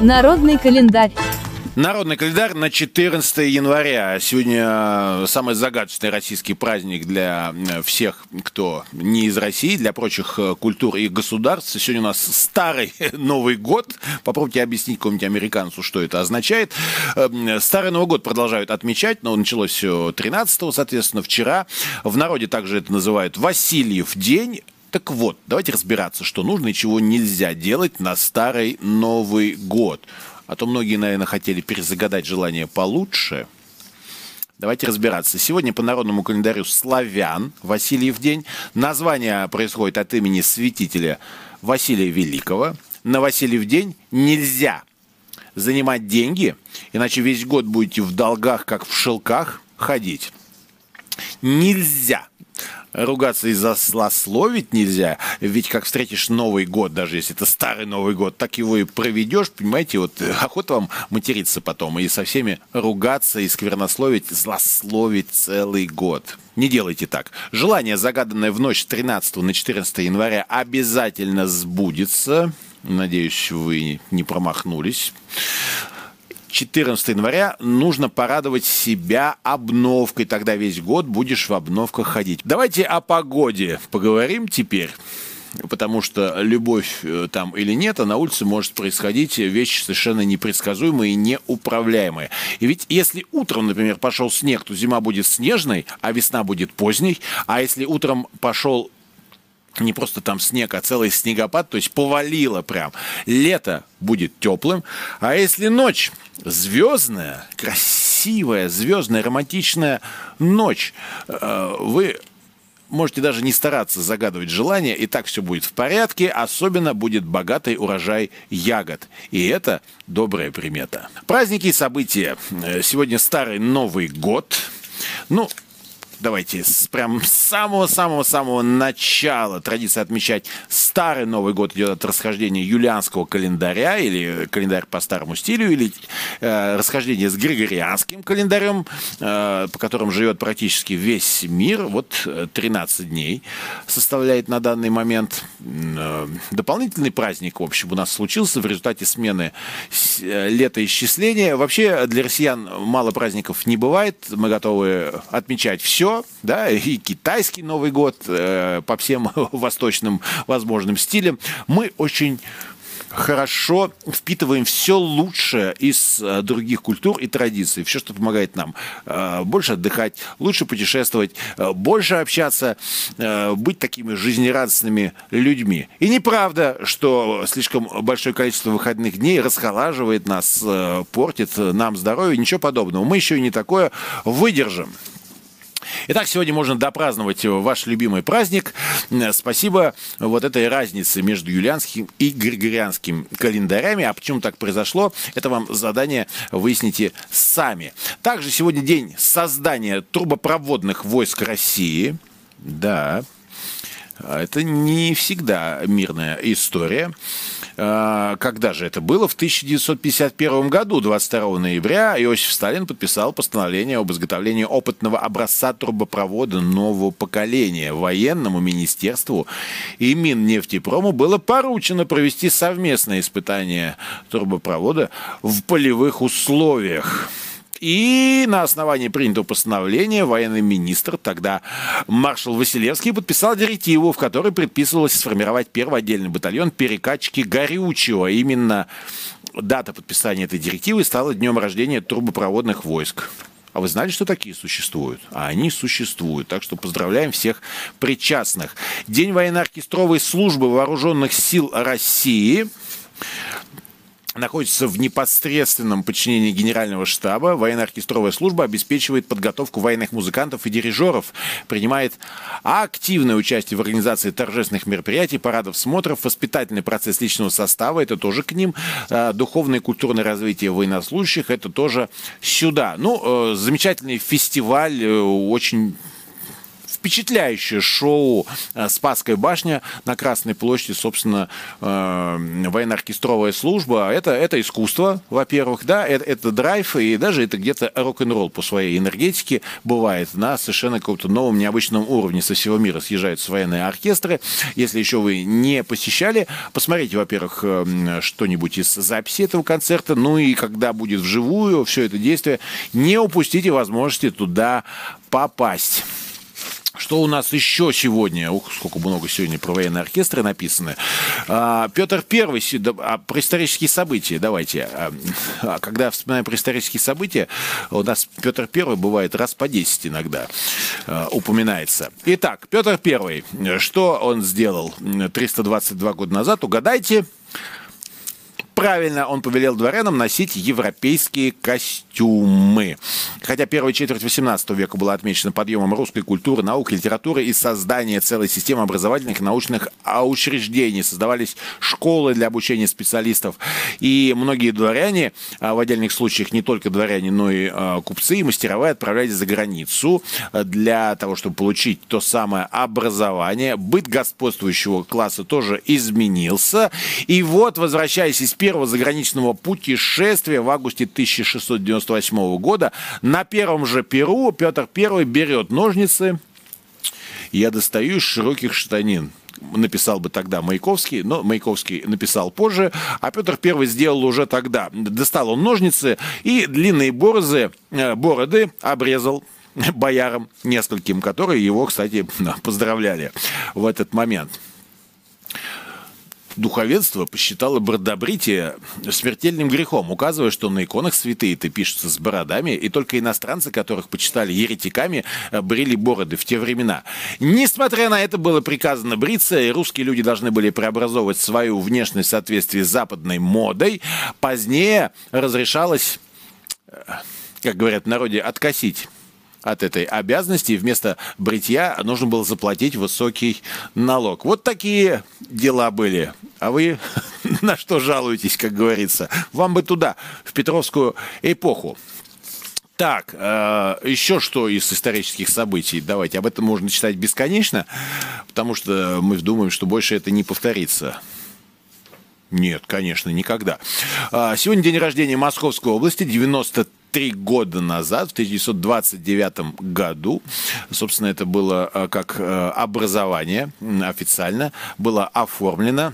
Народный календарь. Народный календарь на 14 января. Сегодня самый загадочный российский праздник для всех, кто не из России, для прочих э, культур и государств. Сегодня у нас старый Новый год. Попробуйте объяснить какому-нибудь американцу, что это означает. Эм, старый Новый год продолжают отмечать, но началось все 13 соответственно, вчера. В народе также это называют Васильев день. Так вот, давайте разбираться, что нужно и чего нельзя делать на старый Новый год. А то многие, наверное, хотели перезагадать желание получше. Давайте разбираться. Сегодня по народному календарю славян Васильев день. Название происходит от имени святителя Василия Великого. На Васильев день нельзя занимать деньги, иначе весь год будете в долгах, как в шелках, ходить. Нельзя ругаться и заслословить нельзя, ведь как встретишь Новый год, даже если это старый Новый год, так его и проведешь, понимаете, вот э, охота вам материться потом и со всеми ругаться и сквернословить, злословить целый год. Не делайте так. Желание, загаданное в ночь с 13 на 14 января, обязательно сбудется. Надеюсь, вы не промахнулись. 14 января нужно порадовать себя обновкой. Тогда весь год будешь в обновках ходить. Давайте о погоде поговорим теперь потому что любовь э, там или нет, а на улице может происходить вещи совершенно непредсказуемые и неуправляемые. И ведь если утром, например, пошел снег, то зима будет снежной, а весна будет поздней. А если утром пошел не просто там снег, а целый снегопад, то есть повалило прям. Лето будет теплым, а если ночь звездная, красивая, звездная, романтичная ночь, э, вы можете даже не стараться загадывать желание, и так все будет в порядке, особенно будет богатый урожай ягод. И это добрая примета. Праздники и события. Э, сегодня старый Новый год. Ну, давайте с, прям с самого-самого-самого начала традиция отмечать старый Новый год идет от расхождения юлианского календаря или календарь по старому стилю, или э, расхождение с григорианским календарем, э, по которым живет практически весь мир. Вот 13 э, дней составляет на данный момент. Э, дополнительный праздник, в общем, у нас случился в результате смены э, летоисчисления. Вообще для россиян мало праздников не бывает. Мы готовы отмечать все, да, и китайский Новый год э, по всем восточным возможным стилям. Мы очень хорошо впитываем все лучшее из э, других культур и традиций, все, что помогает нам э, больше отдыхать, лучше путешествовать, э, больше общаться, быть такими жизнерадостными людьми. И неправда, что слишком большое количество выходных дней расхолаживает нас, портит нам здоровье, ничего подобного. Мы еще и не такое выдержим. Итак, сегодня можно допраздновать ваш любимый праздник. Спасибо вот этой разнице между юлианским и григорианским календарями. А почему так произошло, это вам задание выясните сами. Также сегодня день создания трубопроводных войск России. Да, это не всегда мирная история. А, когда же это было? В 1951 году, 22 ноября, Иосиф Сталин подписал постановление об изготовлении опытного образца трубопровода нового поколения. Военному министерству и Миннефтепрому было поручено провести совместное испытание трубопровода в полевых условиях. И на основании принятого постановления военный министр, тогда маршал Василевский, подписал директиву, в которой предписывалось сформировать первый отдельный батальон перекачки горючего. Именно дата подписания этой директивы стала днем рождения трубопроводных войск. А вы знали, что такие существуют? А они существуют. Так что поздравляем всех причастных. День военно-оркестровой службы вооруженных сил России находится в непосредственном подчинении Генерального штаба. Военно-оркестровая служба обеспечивает подготовку военных музыкантов и дирижеров, принимает активное участие в организации торжественных мероприятий, парадов, смотров, воспитательный процесс личного состава, это тоже к ним, а, духовное и культурное развитие военнослужащих, это тоже сюда. Ну, э, замечательный фестиваль, э, очень впечатляющее шоу «Спасская башня» на Красной площади, собственно, военно-оркестровая служба. Это, это искусство, во-первых, да, это, это драйв, и даже это где-то рок-н-ролл по своей энергетике бывает на совершенно каком-то новом, необычном уровне. Со всего мира съезжаются военные оркестры. Если еще вы не посещали, посмотрите, во-первых, что-нибудь из записи этого концерта, ну и когда будет вживую все это действие, не упустите возможности туда попасть. Что у нас еще сегодня? Ух, сколько много сегодня про военные оркестры написано. А, Петр Первый, а, про исторические события, давайте. А, когда вспоминаем про исторические события, у нас Петр Первый бывает раз по 10 иногда упоминается. Итак, Петр Первый, что он сделал 322 года назад? Угадайте. Правильно, он повелел дворянам носить европейские костюмы. Хотя первая четверть XVIII века была отмечена подъемом русской культуры, наук, литературы и создания целой системы образовательных и научных учреждений. Создавались школы для обучения специалистов. И многие дворяне, а, в отдельных случаях не только дворяне, но и а, купцы и мастеровые отправлялись за границу а, для того, чтобы получить то самое образование. Быт господствующего класса тоже изменился. И вот, возвращаясь из первого заграничного путешествия в августе 1698 года на первом же Перу Петр I берет ножницы. Я достаю из широких штанин написал бы тогда Маяковский, но Маяковский написал позже, а Петр I сделал уже тогда. Достал он ножницы и длинные борозы, э, бороды обрезал боярам нескольким, которые его, кстати, поздравляли в этот момент духовенство посчитало бродобритие смертельным грехом, указывая, что на иконах святые-то пишутся с бородами, и только иностранцы, которых почитали еретиками, э, брили бороды в те времена. Несмотря на это, было приказано бриться, и русские люди должны были преобразовывать свою внешность в соответствии с западной модой. Позднее разрешалось, э, как говорят в народе, откосить от этой обязанности, и вместо бритья нужно было заплатить высокий налог. Вот такие дела были. А вы на что жалуетесь, как говорится? Вам бы туда, в Петровскую эпоху. Так, э, еще что из исторических событий? Давайте, об этом можно читать бесконечно, потому что мы думаем, что больше это не повторится. Нет, конечно, никогда. А, сегодня день рождения Московской области, 93 года назад, в 1929 году. Собственно, это было а, как а, образование официально, было оформлено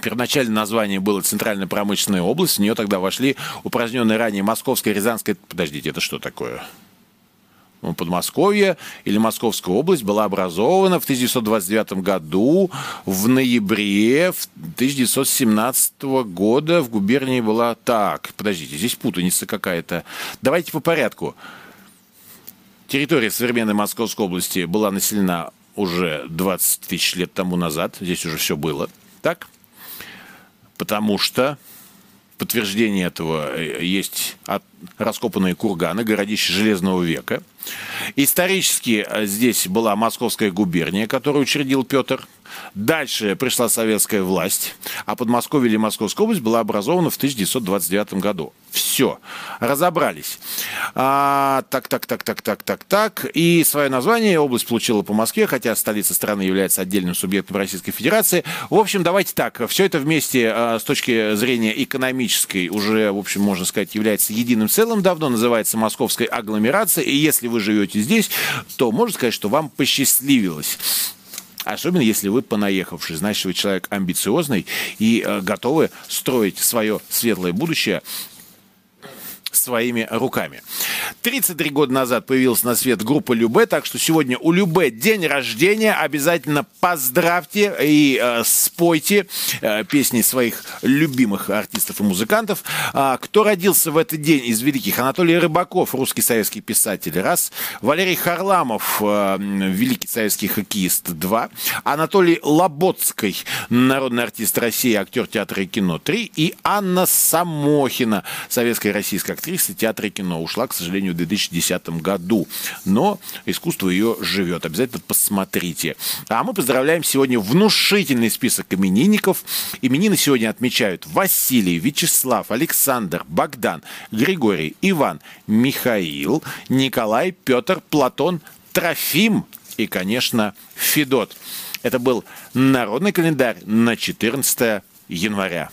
Первоначальное название было Центральная промышленная область. В нее тогда вошли упраздненные ранее Московская, Рязанская... Подождите, это что такое? Подмосковье или Московская область была образована в 1929 году, в ноябре 1917 года в губернии была... Так, подождите, здесь путаница какая-то. Давайте по порядку. Территория современной Московской области была населена уже 20 тысяч лет тому назад. Здесь уже все было. Так? Потому что подтверждение этого э, есть от раскопанные курганы, городище Железного века. Исторически э, здесь была Московская губерния, которую учредил Петр. Дальше пришла советская власть, а Подмосковье или Московская область была образована в 1929 году. Все, разобрались. А, так, так, так, так, так, так, так. И свое название область получила по Москве, хотя столица страны является отдельным субъектом Российской Федерации. В общем, давайте так, все это вместе а, с точки зрения экономической уже, в общем, можно сказать, является единым целым давно, называется Московской агломерацией. И если вы живете здесь, то можно сказать, что вам посчастливилось. Особенно если вы понаехавший, значит, вы человек амбициозный и э, готовы строить свое светлое будущее своими руками. 33 года назад появилась на свет группа Любе, так что сегодня у Любе день рождения. Обязательно поздравьте и э, спойте э, песни своих любимых артистов и музыкантов. А, кто родился в этот день из великих? Анатолий Рыбаков, русский советский писатель, раз. Валерий Харламов, э, великий советский хоккеист, два. Анатолий Лоботский, народный артист России, актер театра и кино, три. И Анна Самохина, советская российская актриса театра и кино. Ушла, к сожалению, в 2010 году. Но искусство ее живет. Обязательно посмотрите. А мы поздравляем сегодня внушительный список именинников. Именины сегодня отмечают Василий, Вячеслав, Александр, Богдан, Григорий, Иван, Михаил, Николай, Петр, Платон, Трофим, и, конечно, Федот. Это был народный календарь на 14 января.